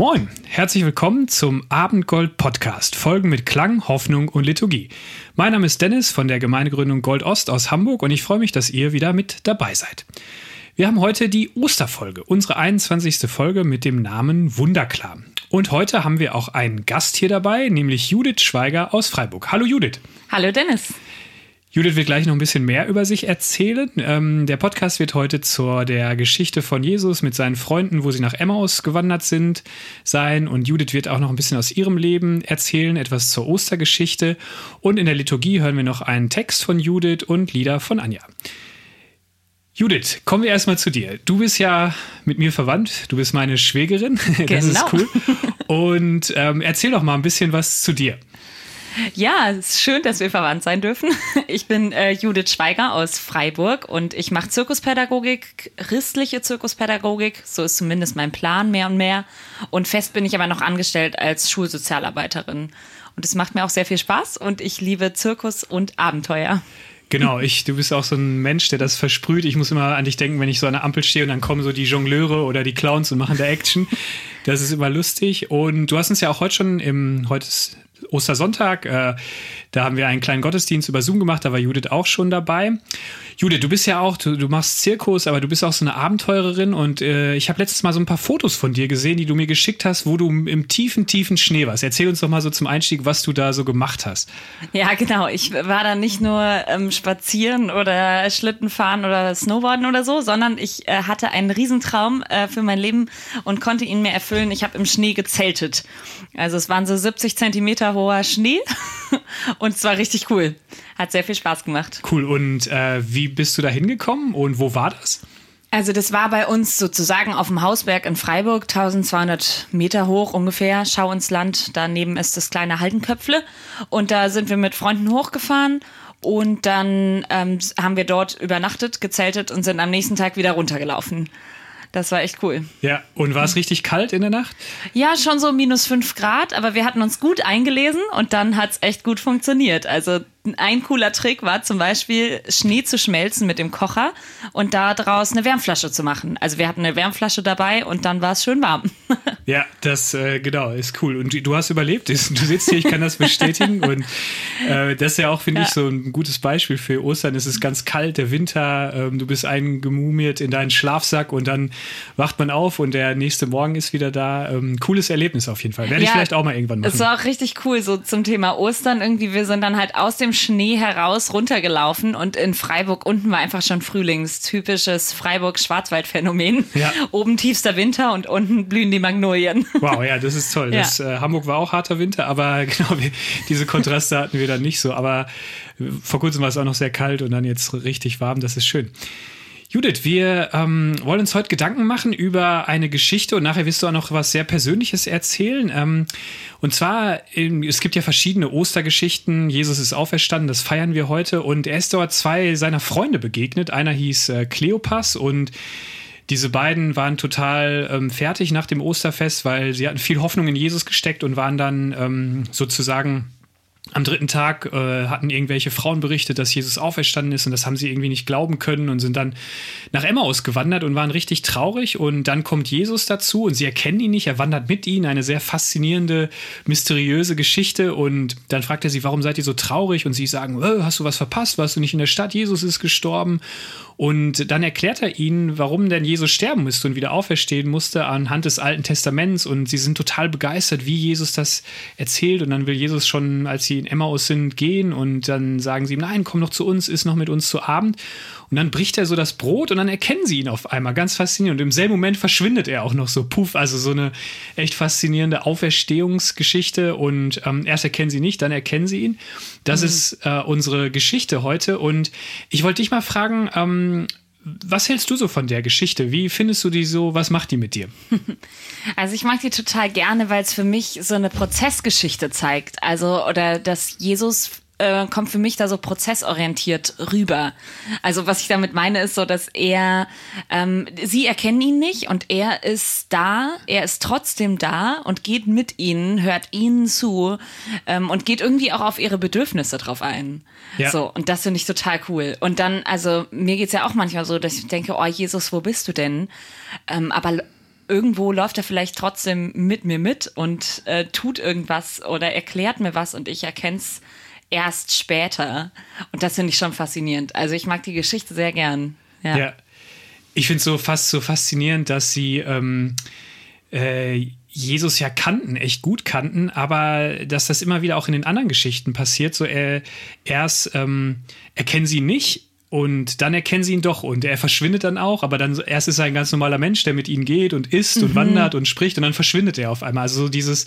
Moin, herzlich willkommen zum Abendgold Podcast. Folgen mit Klang, Hoffnung und Liturgie. Mein Name ist Dennis von der Gemeindegründung Gold Ost aus Hamburg und ich freue mich, dass ihr wieder mit dabei seid. Wir haben heute die Osterfolge, unsere 21. Folge mit dem Namen Wunderklar. Und heute haben wir auch einen Gast hier dabei, nämlich Judith Schweiger aus Freiburg. Hallo Judith. Hallo Dennis. Judith wird gleich noch ein bisschen mehr über sich erzählen. Ähm, der Podcast wird heute zur der Geschichte von Jesus mit seinen Freunden, wo sie nach Emmaus gewandert sind, sein. Und Judith wird auch noch ein bisschen aus ihrem Leben erzählen, etwas zur Ostergeschichte. Und in der Liturgie hören wir noch einen Text von Judith und Lieder von Anja. Judith, kommen wir erstmal zu dir. Du bist ja mit mir verwandt. Du bist meine Schwägerin. Genau. Das ist cool. Und ähm, erzähl doch mal ein bisschen was zu dir. Ja, es ist schön, dass wir verwandt sein dürfen. Ich bin äh, Judith Schweiger aus Freiburg und ich mache Zirkuspädagogik, christliche Zirkuspädagogik. So ist zumindest mein Plan mehr und mehr. Und fest bin ich aber noch angestellt als Schulsozialarbeiterin. Und es macht mir auch sehr viel Spaß und ich liebe Zirkus und Abenteuer. Genau, ich, du bist auch so ein Mensch, der das versprüht. Ich muss immer an dich denken, wenn ich so an der Ampel stehe und dann kommen so die Jongleure oder die Clowns und machen da Action. Das ist immer lustig. Und du hast uns ja auch heute schon im, heute ist Ostersonntag. Äh, da haben wir einen kleinen Gottesdienst über Zoom gemacht, da war Judith auch schon dabei. Judith, du bist ja auch, du, du machst Zirkus, aber du bist auch so eine Abenteurerin und äh, ich habe letztes Mal so ein paar Fotos von dir gesehen, die du mir geschickt hast, wo du im tiefen, tiefen Schnee warst. Erzähl uns doch mal so zum Einstieg, was du da so gemacht hast. Ja, genau. Ich war da nicht nur ähm, spazieren oder Schlitten fahren oder Snowboarden oder so, sondern ich äh, hatte einen Riesentraum äh, für mein Leben und konnte ihn mir erfüllen. Ich habe im Schnee gezeltet. Also es waren so 70 Zentimeter hoher Schnee und es war richtig cool. Hat sehr viel Spaß gemacht. Cool. Und äh, wie bist du da hingekommen und wo war das? Also das war bei uns sozusagen auf dem Hausberg in Freiburg, 1200 Meter hoch ungefähr, Schau ins Land. Daneben ist das kleine Haldenköpfle und da sind wir mit Freunden hochgefahren und dann ähm, haben wir dort übernachtet, gezeltet und sind am nächsten Tag wieder runtergelaufen. Das war echt cool. Ja, und war es richtig kalt in der Nacht? Ja, schon so minus fünf Grad, aber wir hatten uns gut eingelesen und dann hat es echt gut funktioniert. Also ein cooler Trick war zum Beispiel, Schnee zu schmelzen mit dem Kocher und daraus eine Wärmflasche zu machen. Also wir hatten eine Wärmflasche dabei und dann war es schön warm. Ja, das äh, genau ist cool. Und du hast überlebt. Du sitzt hier, ich kann das bestätigen. Und äh, das ist ja auch, finde ja. ich, so ein gutes Beispiel für Ostern. Es ist ganz kalt, der Winter, ähm, du bist eingemumiert in deinen Schlafsack und dann wacht man auf und der nächste Morgen ist wieder da. Ähm, cooles Erlebnis auf jeden Fall. Werde ja, ich vielleicht auch mal irgendwann machen. Es war auch richtig cool, so zum Thema Ostern. Irgendwie, wir sind dann halt aus dem Schnee heraus runtergelaufen und in Freiburg unten war einfach schon Frühlingstypisches Freiburg-Schwarzwald-Phänomen. Ja. Oben tiefster Winter und unten blühen die Magnolien. Wow, ja, das ist toll. Ja. Das, äh, Hamburg war auch harter Winter, aber genau, wir, diese Kontraste hatten wir dann nicht so. Aber vor kurzem war es auch noch sehr kalt und dann jetzt richtig warm. Das ist schön. Judith, wir ähm, wollen uns heute Gedanken machen über eine Geschichte und nachher wirst du auch noch was sehr Persönliches erzählen. Ähm, und zwar, in, es gibt ja verschiedene Ostergeschichten. Jesus ist auferstanden, das feiern wir heute. Und er ist dort zwei seiner Freunde begegnet. Einer hieß äh, Kleopas und diese beiden waren total ähm, fertig nach dem Osterfest, weil sie hatten viel Hoffnung in Jesus gesteckt und waren dann ähm, sozusagen am dritten Tag äh, hatten irgendwelche Frauen berichtet, dass Jesus auferstanden ist und das haben sie irgendwie nicht glauben können und sind dann nach Emmaus gewandert und waren richtig traurig. Und dann kommt Jesus dazu und sie erkennen ihn nicht, er wandert mit ihnen, eine sehr faszinierende, mysteriöse Geschichte. Und dann fragt er sie, warum seid ihr so traurig? Und sie sagen, äh, hast du was verpasst, warst du nicht in der Stadt, Jesus ist gestorben. Und dann erklärt er ihnen, warum denn Jesus sterben müsste und wieder auferstehen musste anhand des Alten Testaments. Und sie sind total begeistert, wie Jesus das erzählt. Und dann will Jesus schon, als sie in Emmaus sind, gehen. Und dann sagen sie ihm, nein, komm noch zu uns, ist noch mit uns zu Abend. Und dann bricht er so das Brot und dann erkennen sie ihn auf einmal. Ganz faszinierend. Und im selben Moment verschwindet er auch noch so. Puff, also so eine echt faszinierende Auferstehungsgeschichte. Und ähm, erst erkennen sie nicht, dann erkennen sie ihn. Das mhm. ist äh, unsere Geschichte heute. Und ich wollte dich mal fragen, ähm, was hältst du so von der Geschichte? Wie findest du die so? Was macht die mit dir? Also ich mag die total gerne, weil es für mich so eine Prozessgeschichte zeigt. Also oder dass Jesus äh, kommt für mich da so prozessorientiert rüber. Also was ich damit meine, ist so, dass er, ähm, sie erkennen ihn nicht und er ist da, er ist trotzdem da und geht mit ihnen, hört ihnen zu ähm, und geht irgendwie auch auf ihre Bedürfnisse drauf ein. Ja. So, und das finde ich total cool. Und dann, also mir geht's ja auch manchmal so, dass ich denke, oh Jesus, wo bist du denn? Ähm, aber irgendwo läuft er vielleicht trotzdem mit mir mit und äh, tut irgendwas oder erklärt mir was und ich erkenne es erst später. Und das finde ich schon faszinierend. Also ich mag die Geschichte sehr gern. Ja. ja. Ich finde es so fast so faszinierend, dass sie ähm, äh, Jesus ja kannten, echt gut kannten, aber dass das immer wieder auch in den anderen Geschichten passiert. So er, erst ähm, erkennen sie nicht und dann erkennen sie ihn doch und er verschwindet dann auch, aber dann erst ist er ein ganz normaler Mensch, der mit ihnen geht und isst mhm. und wandert und spricht und dann verschwindet er auf einmal. Also so dieses,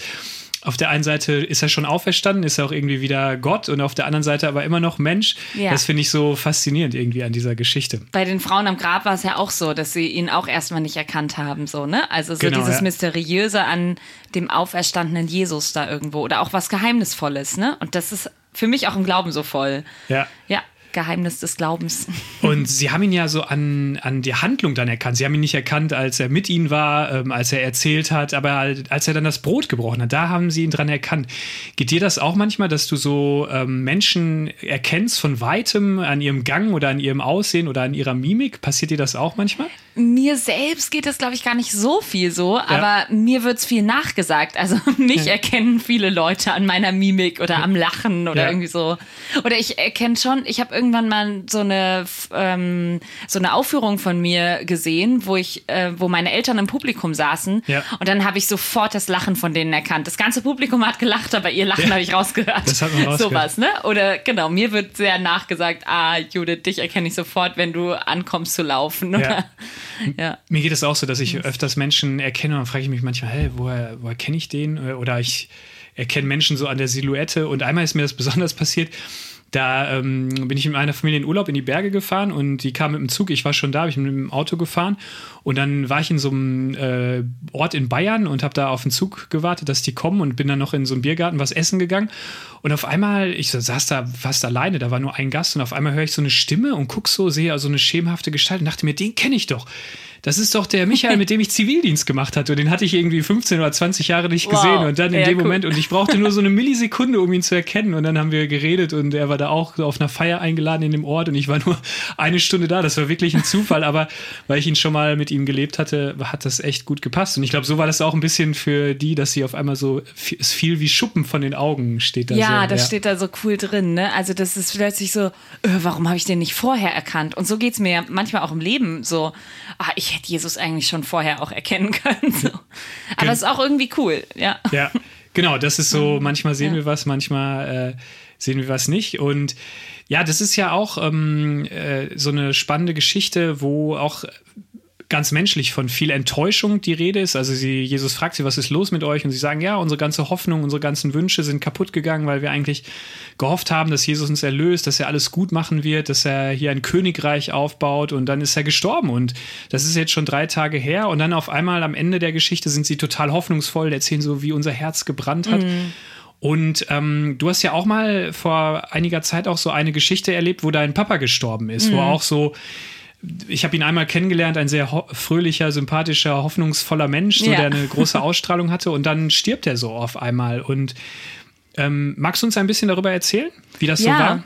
auf der einen Seite ist er schon auferstanden, ist er auch irgendwie wieder Gott und auf der anderen Seite aber immer noch Mensch. Ja. Das finde ich so faszinierend irgendwie an dieser Geschichte. Bei den Frauen am Grab war es ja auch so, dass sie ihn auch erstmal nicht erkannt haben, so, ne? Also so genau, dieses ja. Mysteriöse an dem auferstandenen Jesus da irgendwo oder auch was Geheimnisvolles, ne? Und das ist für mich auch im Glauben so voll. Ja. Ja. Geheimnis des Glaubens. Und sie haben ihn ja so an, an die Handlung dann erkannt. Sie haben ihn nicht erkannt, als er mit ihnen war, ähm, als er erzählt hat, aber als er dann das Brot gebrochen hat, da haben sie ihn dran erkannt. Geht dir das auch manchmal, dass du so ähm, Menschen erkennst von weitem an ihrem Gang oder an ihrem Aussehen oder an ihrer Mimik? Passiert dir das auch manchmal? Mir selbst geht das, glaube ich, gar nicht so viel so, ja. aber mir wird es viel nachgesagt. Also mich ja. erkennen viele Leute an meiner Mimik oder am Lachen oder ja. irgendwie so. Oder ich erkenne schon, ich habe irgendwann mal so eine, ähm, so eine Aufführung von mir gesehen, wo ich, äh, wo meine Eltern im Publikum saßen und dann habe ich sofort das Lachen von denen erkannt. Das ganze Publikum hat gelacht, aber ihr Lachen habe ich rausgehört. Das hat man rausgehört. Sowas, ne? Oder genau, mir wird sehr nachgesagt, ah, Judith, dich erkenne ich sofort, wenn du ankommst zu laufen. Oder? Ja. Mir geht es auch so, dass ich öfters Menschen erkenne und dann frage ich mich manchmal, hey, woher, woher kenne ich den? Oder ich erkenne Menschen so an der Silhouette. Und einmal ist mir das besonders passiert. Da ähm, bin ich mit meiner Familie in Urlaub in die Berge gefahren und die kam mit dem Zug. Ich war schon da, ich bin mit dem Auto gefahren und dann war ich in so einem äh, Ort in Bayern und habe da auf den Zug gewartet, dass die kommen und bin dann noch in so einem Biergarten was essen gegangen. Und auf einmal, ich saß da fast alleine, da war nur ein Gast und auf einmal höre ich so eine Stimme und guck so, sehe so eine schemenhafte Gestalt und dachte mir, den kenne ich doch das ist doch der Michael, mit dem ich Zivildienst gemacht hatte. Und den hatte ich irgendwie 15 oder 20 Jahre nicht gesehen. Wow. Und dann in dem cool. Moment, und ich brauchte nur so eine Millisekunde, um ihn zu erkennen. Und dann haben wir geredet und er war da auch auf einer Feier eingeladen in dem Ort und ich war nur eine Stunde da. Das war wirklich ein Zufall, aber weil ich ihn schon mal mit ihm gelebt hatte, hat das echt gut gepasst. Und ich glaube, so war das auch ein bisschen für die, dass sie auf einmal so, es fiel wie Schuppen von den Augen steht da ja, so. das ja. steht da so cool drin. Ne? Also das ist plötzlich so, äh, warum habe ich den nicht vorher erkannt? Und so geht es mir manchmal auch im Leben so, ah, ich hätte Jesus eigentlich schon schon vorher auch erkennen können. So. Aber es ist auch irgendwie cool, ja. Ja, genau, das ist so, manchmal sehen ja. wir was, manchmal äh, sehen wir was nicht. Und ja, das ist ja auch ähm, äh, so eine spannende Geschichte, wo auch ganz menschlich von viel Enttäuschung die Rede ist. Also sie, Jesus fragt sie, was ist los mit euch? Und sie sagen, ja, unsere ganze Hoffnung, unsere ganzen Wünsche sind kaputt gegangen, weil wir eigentlich gehofft haben, dass Jesus uns erlöst, dass er alles gut machen wird, dass er hier ein Königreich aufbaut und dann ist er gestorben. Und das ist jetzt schon drei Tage her. Und dann auf einmal am Ende der Geschichte sind sie total hoffnungsvoll, erzählen so, wie unser Herz gebrannt hat. Mhm. Und ähm, du hast ja auch mal vor einiger Zeit auch so eine Geschichte erlebt, wo dein Papa gestorben ist, mhm. wo auch so ich habe ihn einmal kennengelernt, ein sehr fröhlicher, sympathischer, hoffnungsvoller Mensch, so, ja. der eine große Ausstrahlung hatte und dann stirbt er so auf einmal. Und ähm, magst du uns ein bisschen darüber erzählen, wie das ja, so war?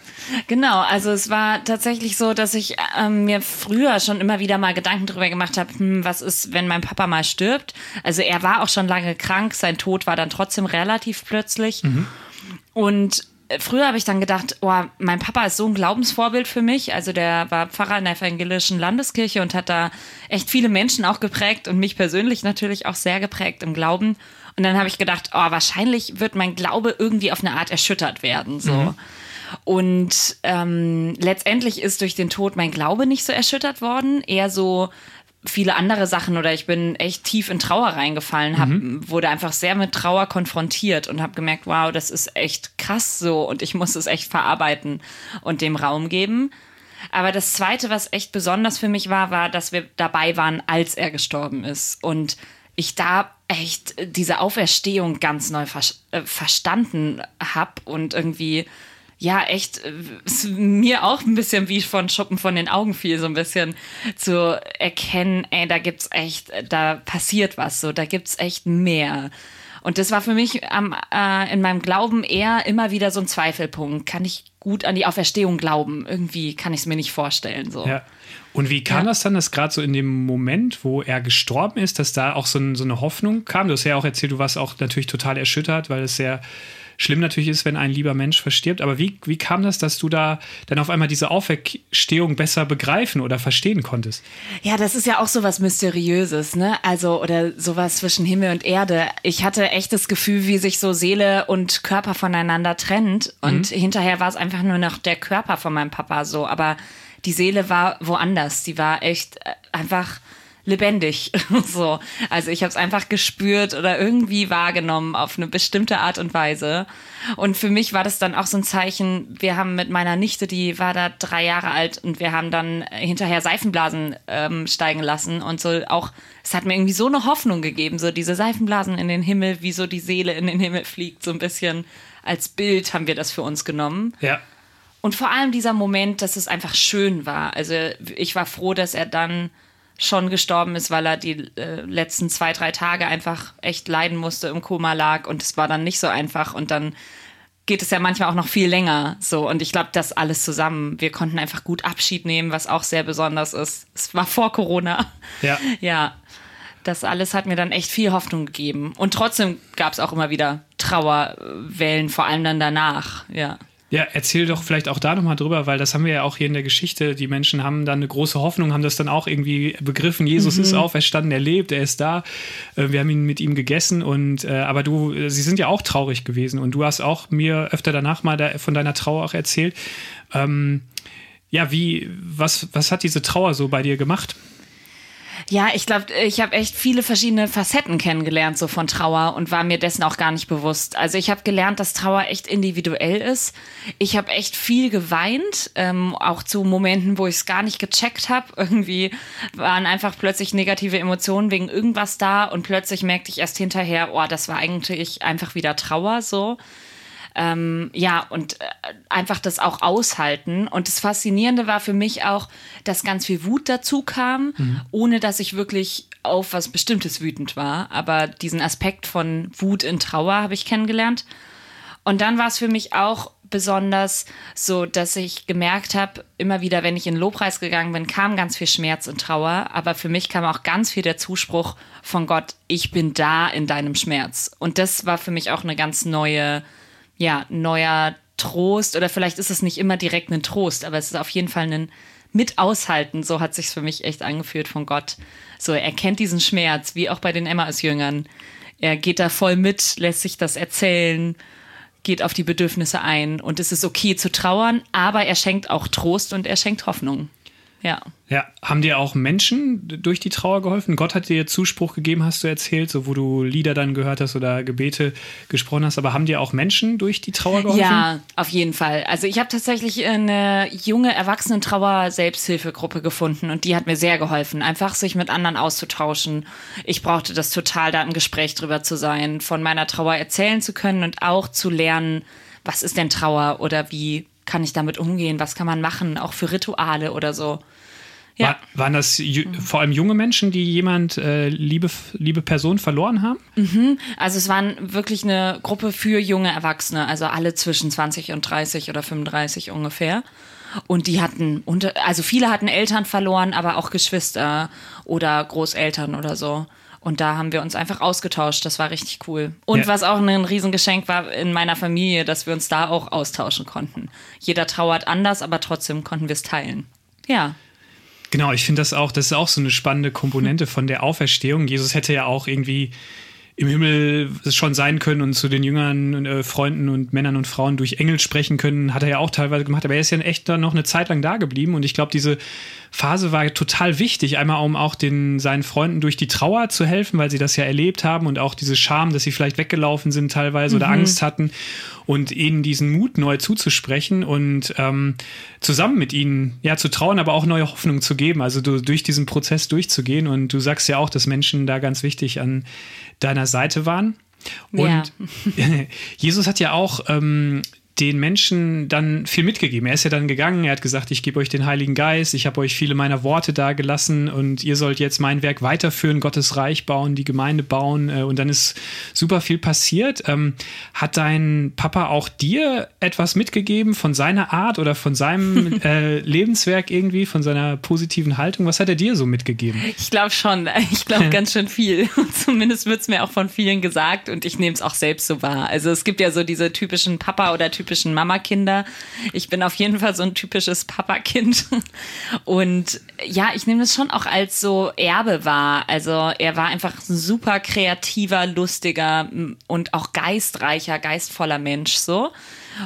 Genau, also es war tatsächlich so, dass ich ähm, mir früher schon immer wieder mal Gedanken darüber gemacht habe, hm, was ist, wenn mein Papa mal stirbt? Also er war auch schon lange krank, sein Tod war dann trotzdem relativ plötzlich. Mhm. Und früher habe ich dann gedacht, oh, mein Papa ist so ein Glaubensvorbild für mich. Also der war Pfarrer in der evangelischen Landeskirche und hat da echt viele Menschen auch geprägt und mich persönlich natürlich auch sehr geprägt im Glauben. Und dann habe ich gedacht, oh, wahrscheinlich wird mein Glaube irgendwie auf eine Art erschüttert werden. So. Mhm. Und ähm, letztendlich ist durch den Tod mein Glaube nicht so erschüttert worden, eher so viele andere Sachen oder ich bin echt tief in Trauer reingefallen, hab, mhm. wurde einfach sehr mit Trauer konfrontiert und habe gemerkt, wow, das ist echt krass so und ich muss es echt verarbeiten und dem Raum geben. Aber das Zweite, was echt besonders für mich war, war, dass wir dabei waren, als er gestorben ist und ich da echt diese Auferstehung ganz neu ver äh, verstanden habe und irgendwie ja, echt, äh, mir auch ein bisschen wie von Schuppen von den Augen fiel, so ein bisschen zu erkennen, ey, da gibt's echt, da passiert was, so, da gibt's echt mehr. Und das war für mich ähm, äh, in meinem Glauben eher immer wieder so ein Zweifelpunkt. Kann ich gut an die Auferstehung glauben? Irgendwie kann ich es mir nicht vorstellen. So. Ja. Und wie kam ja. das dann, dass gerade so in dem Moment, wo er gestorben ist, dass da auch so, ein, so, eine Hoffnung kam? Du hast ja auch erzählt, du warst auch natürlich total erschüttert, weil es sehr schlimm natürlich ist, wenn ein lieber Mensch verstirbt. Aber wie, wie kam das, dass du da dann auf einmal diese Auferstehung besser begreifen oder verstehen konntest? Ja, das ist ja auch so was Mysteriöses, ne? Also, oder sowas zwischen Himmel und Erde. Ich hatte echt das Gefühl, wie sich so Seele und Körper voneinander trennt. Und mhm. hinterher war es einfach nur noch der Körper von meinem Papa so. Aber die Seele war woanders. Die war echt äh, einfach lebendig. so. Also ich habe es einfach gespürt oder irgendwie wahrgenommen auf eine bestimmte Art und Weise. Und für mich war das dann auch so ein Zeichen, wir haben mit meiner Nichte, die war da drei Jahre alt und wir haben dann hinterher Seifenblasen ähm, steigen lassen und so auch, es hat mir irgendwie so eine Hoffnung gegeben, so diese Seifenblasen in den Himmel, wie so die Seele in den Himmel fliegt, so ein bisschen als Bild haben wir das für uns genommen. Ja. Und vor allem dieser Moment, dass es einfach schön war. Also ich war froh, dass er dann schon gestorben ist, weil er die äh, letzten zwei, drei Tage einfach echt leiden musste, im Koma lag und es war dann nicht so einfach und dann geht es ja manchmal auch noch viel länger so und ich glaube, das alles zusammen. Wir konnten einfach gut Abschied nehmen, was auch sehr besonders ist. Es war vor Corona. Ja. Ja. Das alles hat mir dann echt viel Hoffnung gegeben. Und trotzdem gab es auch immer wieder Trauerwellen, vor allem dann danach, ja. Ja, erzähl doch vielleicht auch da nochmal drüber, weil das haben wir ja auch hier in der Geschichte. Die Menschen haben dann eine große Hoffnung, haben das dann auch irgendwie begriffen. Jesus mhm. ist auferstanden, er lebt, er ist da. Äh, wir haben ihn mit ihm gegessen und äh, aber du, sie sind ja auch traurig gewesen und du hast auch mir öfter danach mal von deiner Trauer auch erzählt. Ähm, ja, wie, was, was hat diese Trauer so bei dir gemacht? Ja, ich glaube, ich habe echt viele verschiedene Facetten kennengelernt, so von Trauer und war mir dessen auch gar nicht bewusst. Also ich habe gelernt, dass Trauer echt individuell ist. Ich habe echt viel geweint, ähm, auch zu Momenten, wo ich es gar nicht gecheckt habe. Irgendwie waren einfach plötzlich negative Emotionen wegen irgendwas da und plötzlich merkte ich erst hinterher, oh, das war eigentlich einfach wieder Trauer so. Ähm, ja, und äh, einfach das auch aushalten. Und das Faszinierende war für mich auch, dass ganz viel Wut dazu kam, mhm. ohne dass ich wirklich auf was Bestimmtes wütend war. Aber diesen Aspekt von Wut in Trauer habe ich kennengelernt. Und dann war es für mich auch besonders so, dass ich gemerkt habe, immer wieder, wenn ich in Lobpreis gegangen bin, kam ganz viel Schmerz und Trauer, aber für mich kam auch ganz viel der Zuspruch von Gott, ich bin da in deinem Schmerz. Und das war für mich auch eine ganz neue ja, neuer Trost oder vielleicht ist es nicht immer direkt ein Trost, aber es ist auf jeden Fall ein mit aushalten. So hat sich für mich echt angefühlt von Gott. So, er kennt diesen Schmerz, wie auch bei den Emmaus-Jüngern. Er geht da voll mit, lässt sich das erzählen, geht auf die Bedürfnisse ein und es ist okay zu trauern, aber er schenkt auch Trost und er schenkt Hoffnung. Ja. Ja, haben dir auch Menschen durch die Trauer geholfen? Gott hat dir Zuspruch gegeben, hast du erzählt, so wo du Lieder dann gehört hast oder Gebete gesprochen hast. Aber haben dir auch Menschen durch die Trauer geholfen? Ja, auf jeden Fall. Also ich habe tatsächlich eine junge Erwachsenen-Trauer-Selbsthilfegruppe gefunden und die hat mir sehr geholfen, einfach sich mit anderen auszutauschen. Ich brauchte das total, da im Gespräch drüber zu sein, von meiner Trauer erzählen zu können und auch zu lernen, was ist denn Trauer oder wie kann ich damit umgehen? Was kann man machen? Auch für Rituale oder so. Ja. War, waren das vor allem junge Menschen, die jemand, äh, liebe, liebe Person verloren haben? Mhm. Also es waren wirklich eine Gruppe für junge Erwachsene, also alle zwischen 20 und 30 oder 35 ungefähr. Und die hatten, also viele hatten Eltern verloren, aber auch Geschwister oder Großeltern oder so. Und da haben wir uns einfach ausgetauscht. Das war richtig cool. Und ja. was auch ein Riesengeschenk war in meiner Familie, dass wir uns da auch austauschen konnten. Jeder trauert anders, aber trotzdem konnten wir es teilen. Ja. Genau, ich finde das auch, das ist auch so eine spannende Komponente von der Auferstehung. Jesus hätte ja auch irgendwie im Himmel schon sein können und zu den jüngeren äh, Freunden und Männern und Frauen durch Engel sprechen können, hat er ja auch teilweise gemacht, aber er ist ja echt dann noch eine Zeit lang da geblieben und ich glaube, diese Phase war total wichtig, einmal um auch den, seinen Freunden durch die Trauer zu helfen, weil sie das ja erlebt haben und auch diese Scham, dass sie vielleicht weggelaufen sind teilweise mhm. oder Angst hatten und ihnen diesen Mut neu zuzusprechen und ähm, zusammen mit ihnen ja zu trauen, aber auch neue Hoffnung zu geben, also du, durch diesen Prozess durchzugehen. Und du sagst ja auch, dass Menschen da ganz wichtig an deiner Seite waren. Und ja. Jesus hat ja auch ähm, den Menschen dann viel mitgegeben. Er ist ja dann gegangen, er hat gesagt, ich gebe euch den Heiligen Geist, ich habe euch viele meiner Worte da gelassen und ihr sollt jetzt mein Werk weiterführen, Gottes Reich bauen, die Gemeinde bauen äh, und dann ist super viel passiert. Ähm, hat dein Papa auch dir etwas mitgegeben von seiner Art oder von seinem äh, Lebenswerk irgendwie, von seiner positiven Haltung? Was hat er dir so mitgegeben? Ich glaube schon, ich glaube ganz schön viel. Zumindest wird es mir auch von vielen gesagt und ich nehme es auch selbst so wahr. Also es gibt ja so diese typischen Papa- oder typischen typischen Mama-Kinder. Ich bin auf jeden Fall so ein typisches Papa-Kind. Und ja, ich nehme das schon auch als so Erbe wahr. Also er war einfach ein super kreativer, lustiger und auch geistreicher, geistvoller Mensch so.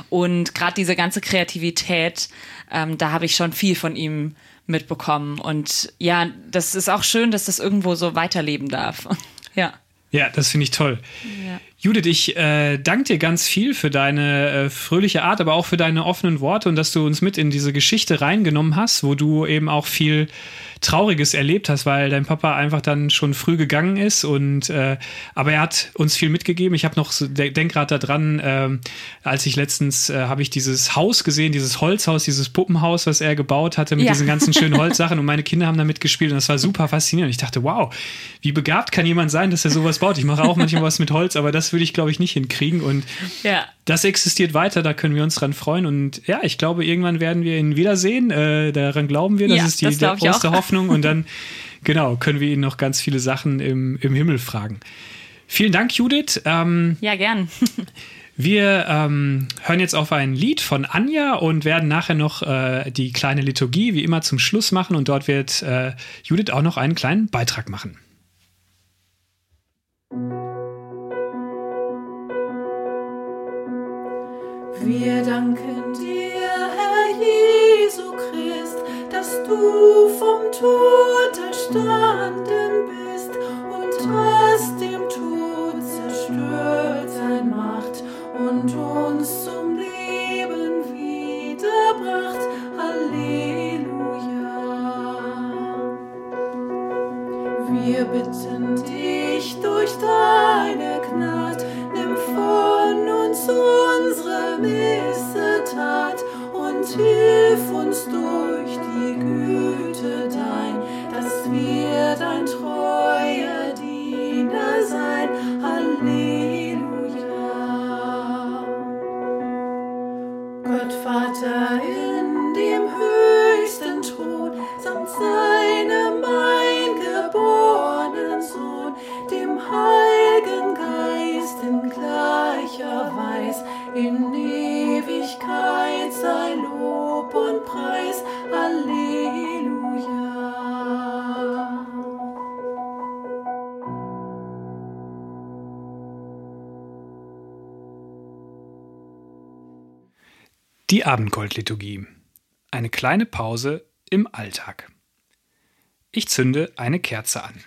Und gerade diese ganze Kreativität, ähm, da habe ich schon viel von ihm mitbekommen. Und ja, das ist auch schön, dass das irgendwo so weiterleben darf. ja. Ja, das finde ich toll. Ja. Judith, ich äh, danke dir ganz viel für deine äh, fröhliche Art, aber auch für deine offenen Worte und dass du uns mit in diese Geschichte reingenommen hast, wo du eben auch viel Trauriges erlebt hast, weil dein Papa einfach dann schon früh gegangen ist und äh, aber er hat uns viel mitgegeben. Ich habe noch so, denk gerade daran, äh, als ich letztens äh, habe ich dieses Haus gesehen, dieses Holzhaus, dieses Puppenhaus, was er gebaut hatte mit ja. diesen ganzen schönen Holzsachen und meine Kinder haben damit gespielt und das war super faszinierend. Ich dachte, wow, wie begabt kann jemand sein, dass er sowas baut? Ich mache auch manchmal was mit Holz, aber das würde ich glaube ich nicht hinkriegen und ja. Das existiert weiter, da können wir uns dran freuen und ja, ich glaube, irgendwann werden wir ihn wiedersehen. Äh, daran glauben wir, das ja, ist die, das große Hoffnung. Hoffnung und dann, genau, können wir ihn noch ganz viele Sachen im, im Himmel fragen. Vielen Dank, Judith. Ähm, ja, gern. Wir ähm, hören jetzt auf ein Lied von Anja und werden nachher noch äh, die kleine Liturgie wie immer zum Schluss machen und dort wird äh, Judith auch noch einen kleinen Beitrag machen. Wir danken dir, Herr Jesu Christ dass du vom Tod erstanden bist und hast dem Tod zerstört sein Macht und uns zum Leben wiederbracht. Halleluja. Wir bitten dich durch deine Gnade, nimm von uns unsere Missetat und hilf uns durch die Güte Die Abendgoldliturgie. Eine kleine Pause im Alltag. Ich zünde eine Kerze an.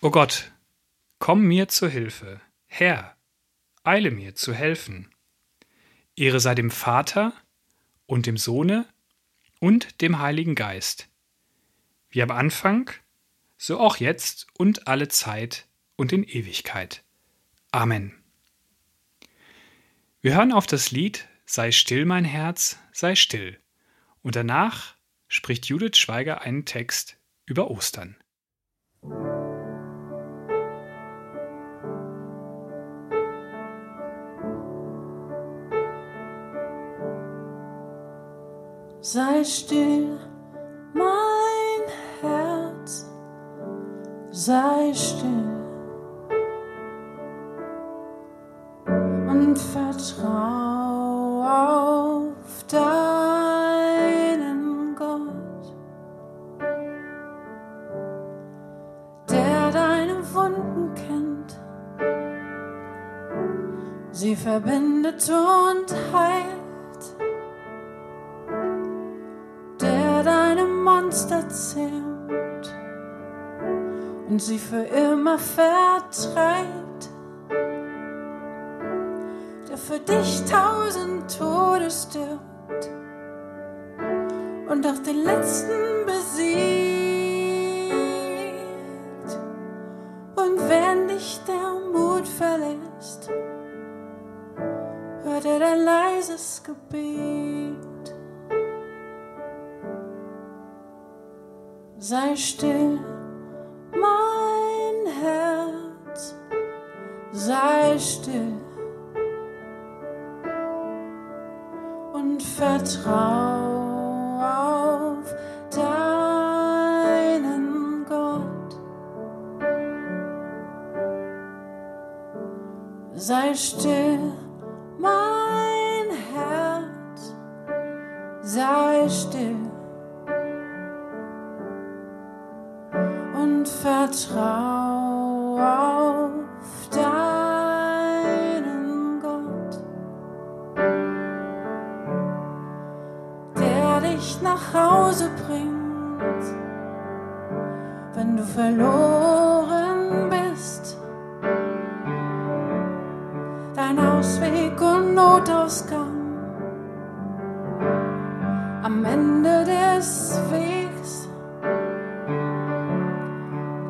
O Gott, komm mir zur Hilfe, Herr, eile mir zu helfen. Ehre sei dem Vater und dem Sohne und dem Heiligen Geist, wie am Anfang, so auch jetzt und alle Zeit und in Ewigkeit. Amen. Wir hören auf das Lied Sei still, mein Herz, sei still. Und danach spricht Judith Schweiger einen Text über Ostern. Sei still, mein Herz, sei still. Und vertrau auf deinen Gott, der deine Wunden kennt, sie verbindet und heilt. Monster zähmt und sie für immer vertreibt, der für dich tausend Tode stirbt und auch den letzten besiegt. Und wenn dich der Mut verlässt, hört er dein leises Gebet. Sei still, mein Herz, sei still und vertrau auf deinen Gott. Sei still,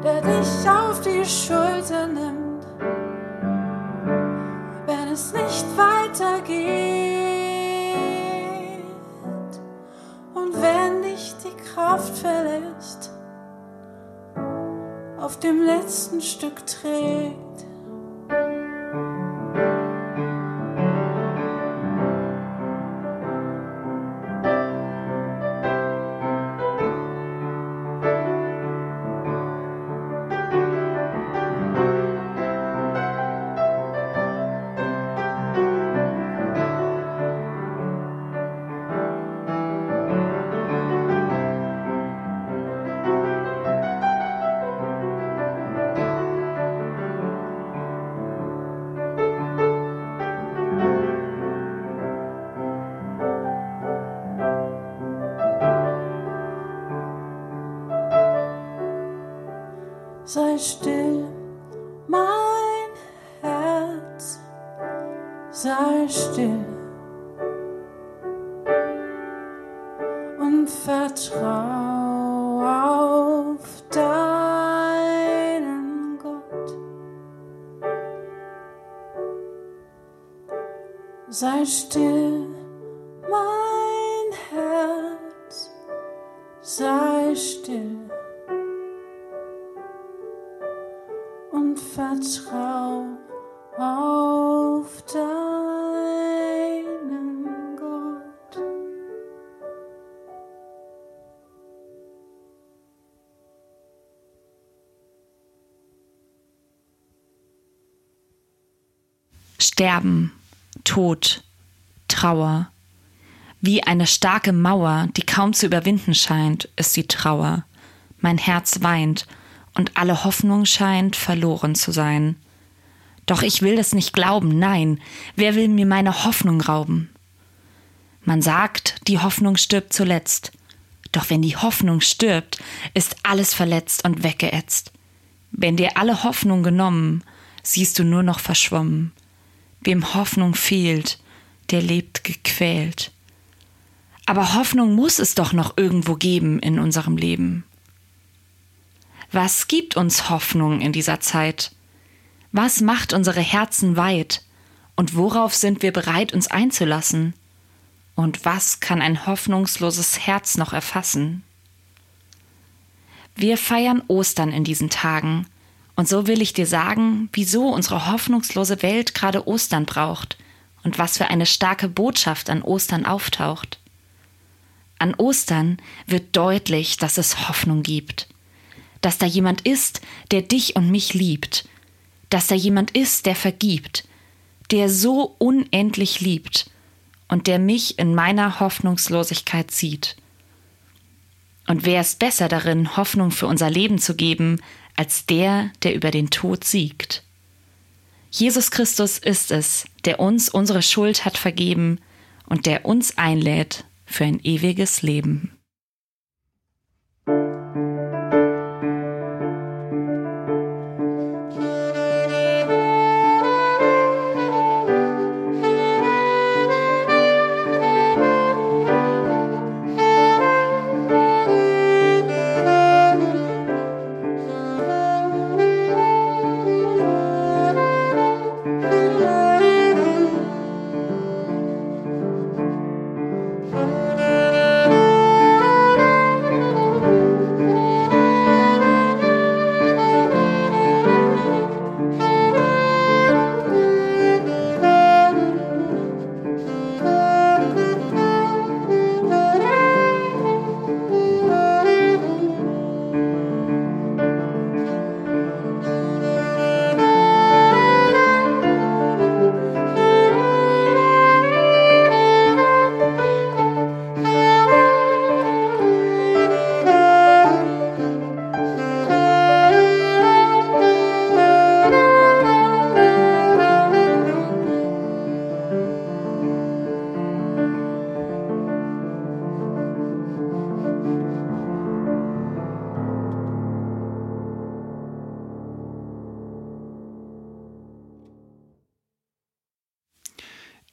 der dich auf die Schulter nimmt, wenn es nicht weitergeht und wenn dich die Kraft verlässt, auf dem letzten Stück trägt. Sei still, mein Herz, sei still. Und vertrau auf deinen Gott. Sei still, Sterben, Tod, Trauer. Wie eine starke Mauer, die kaum zu überwinden scheint, ist die Trauer. Mein Herz weint und alle Hoffnung scheint verloren zu sein. Doch ich will es nicht glauben, nein, wer will mir meine Hoffnung rauben? Man sagt, die Hoffnung stirbt zuletzt. Doch wenn die Hoffnung stirbt, ist alles verletzt und weggeätzt. Wenn dir alle Hoffnung genommen, siehst du nur noch verschwommen. Wem Hoffnung fehlt, der lebt gequält. Aber Hoffnung muss es doch noch irgendwo geben in unserem Leben. Was gibt uns Hoffnung in dieser Zeit? Was macht unsere Herzen weit? Und worauf sind wir bereit, uns einzulassen? Und was kann ein hoffnungsloses Herz noch erfassen? Wir feiern Ostern in diesen Tagen, und so will ich dir sagen, wieso unsere hoffnungslose Welt gerade Ostern braucht und was für eine starke Botschaft an Ostern auftaucht. An Ostern wird deutlich, dass es Hoffnung gibt, dass da jemand ist, der dich und mich liebt, dass da jemand ist, der vergibt, der so unendlich liebt und der mich in meiner Hoffnungslosigkeit sieht. Und wer ist besser darin, Hoffnung für unser Leben zu geben, als der, der über den Tod siegt? Jesus Christus ist es, der uns unsere Schuld hat vergeben und der uns einlädt für ein ewiges Leben.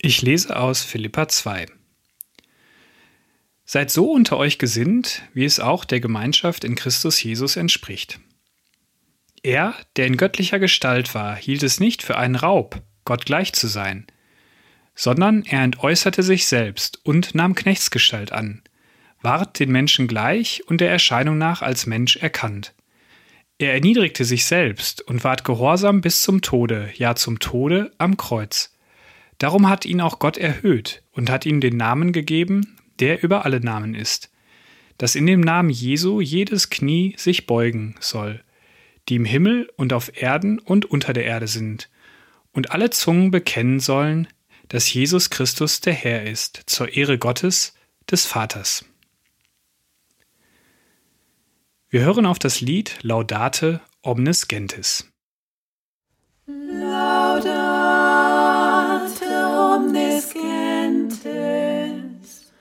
Ich lese aus Philippa 2. Seid so unter euch gesinnt, wie es auch der Gemeinschaft in Christus Jesus entspricht. Er, der in göttlicher Gestalt war, hielt es nicht für einen Raub, Gott gleich zu sein, sondern er entäußerte sich selbst und nahm Knechtsgestalt an, ward den Menschen gleich und der Erscheinung nach als Mensch erkannt. Er erniedrigte sich selbst und ward gehorsam bis zum Tode, ja zum Tode am Kreuz. Darum hat ihn auch Gott erhöht und hat ihm den Namen gegeben, der über alle Namen ist, dass in dem Namen Jesu jedes Knie sich beugen soll, die im Himmel und auf Erden und unter der Erde sind, und alle Zungen bekennen sollen, dass Jesus Christus der Herr ist, zur Ehre Gottes, des Vaters. Wir hören auf das Lied Laudate Omnis Gentis. Laudate Anfang Gentes,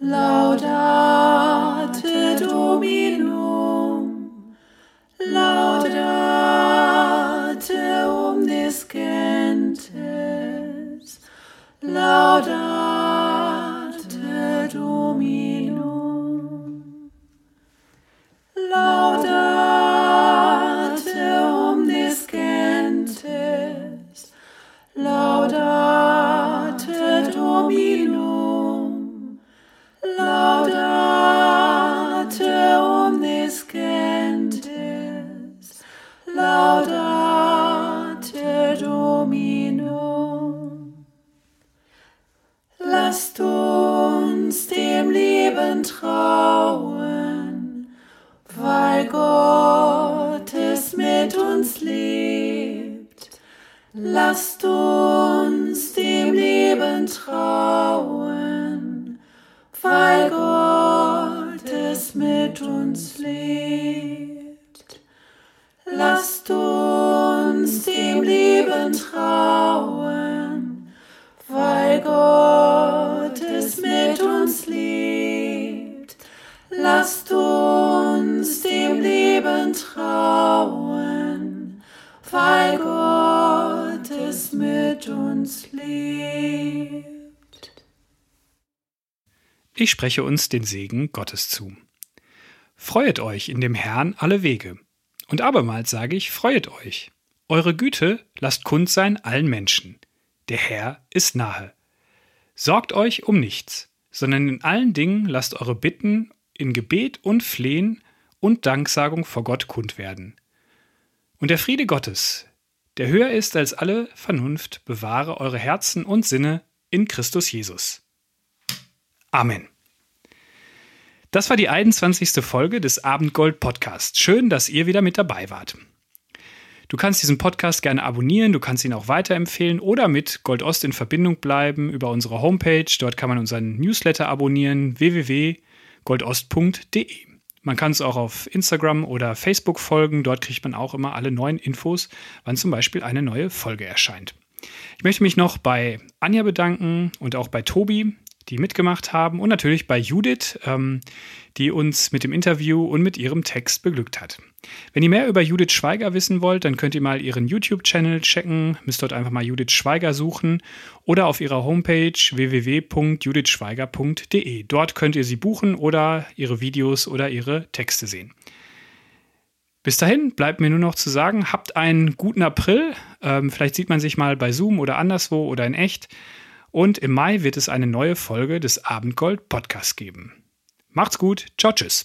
laudate Domino. Lasst uns dem Leben trauen, weil Gott es mit uns lebt. Lasst uns dem Leben trauen, weil Gott es mit uns lebt. Ich spreche uns den Segen Gottes zu. Freuet euch in dem Herrn alle Wege. Und abermals sage ich, freuet euch. Eure Güte lasst kund sein allen Menschen. Der Herr ist nahe. Sorgt euch um nichts, sondern in allen Dingen lasst eure Bitten in Gebet und Flehen und Danksagung vor Gott kund werden. Und der Friede Gottes, der höher ist als alle Vernunft, bewahre eure Herzen und Sinne in Christus Jesus. Amen. Das war die 21. Folge des Abendgold Podcasts. Schön, dass ihr wieder mit dabei wart. Du kannst diesen Podcast gerne abonnieren, du kannst ihn auch weiterempfehlen oder mit Gold Ost in Verbindung bleiben über unsere Homepage. Dort kann man unseren Newsletter abonnieren www.goldost.de. Man kann es auch auf Instagram oder Facebook folgen. Dort kriegt man auch immer alle neuen Infos, wann zum Beispiel eine neue Folge erscheint. Ich möchte mich noch bei Anja bedanken und auch bei Tobi, die mitgemacht haben und natürlich bei Judith, ähm, die uns mit dem Interview und mit ihrem Text beglückt hat. Wenn ihr mehr über Judith Schweiger wissen wollt, dann könnt ihr mal ihren YouTube-Channel checken, müsst dort einfach mal Judith Schweiger suchen oder auf ihrer Homepage www.judithschweiger.de. Dort könnt ihr sie buchen oder ihre Videos oder ihre Texte sehen. Bis dahin bleibt mir nur noch zu sagen, habt einen guten April. Ähm, vielleicht sieht man sich mal bei Zoom oder anderswo oder in echt. Und im Mai wird es eine neue Folge des Abendgold Podcasts geben. Macht's gut. Ciao, tschüss.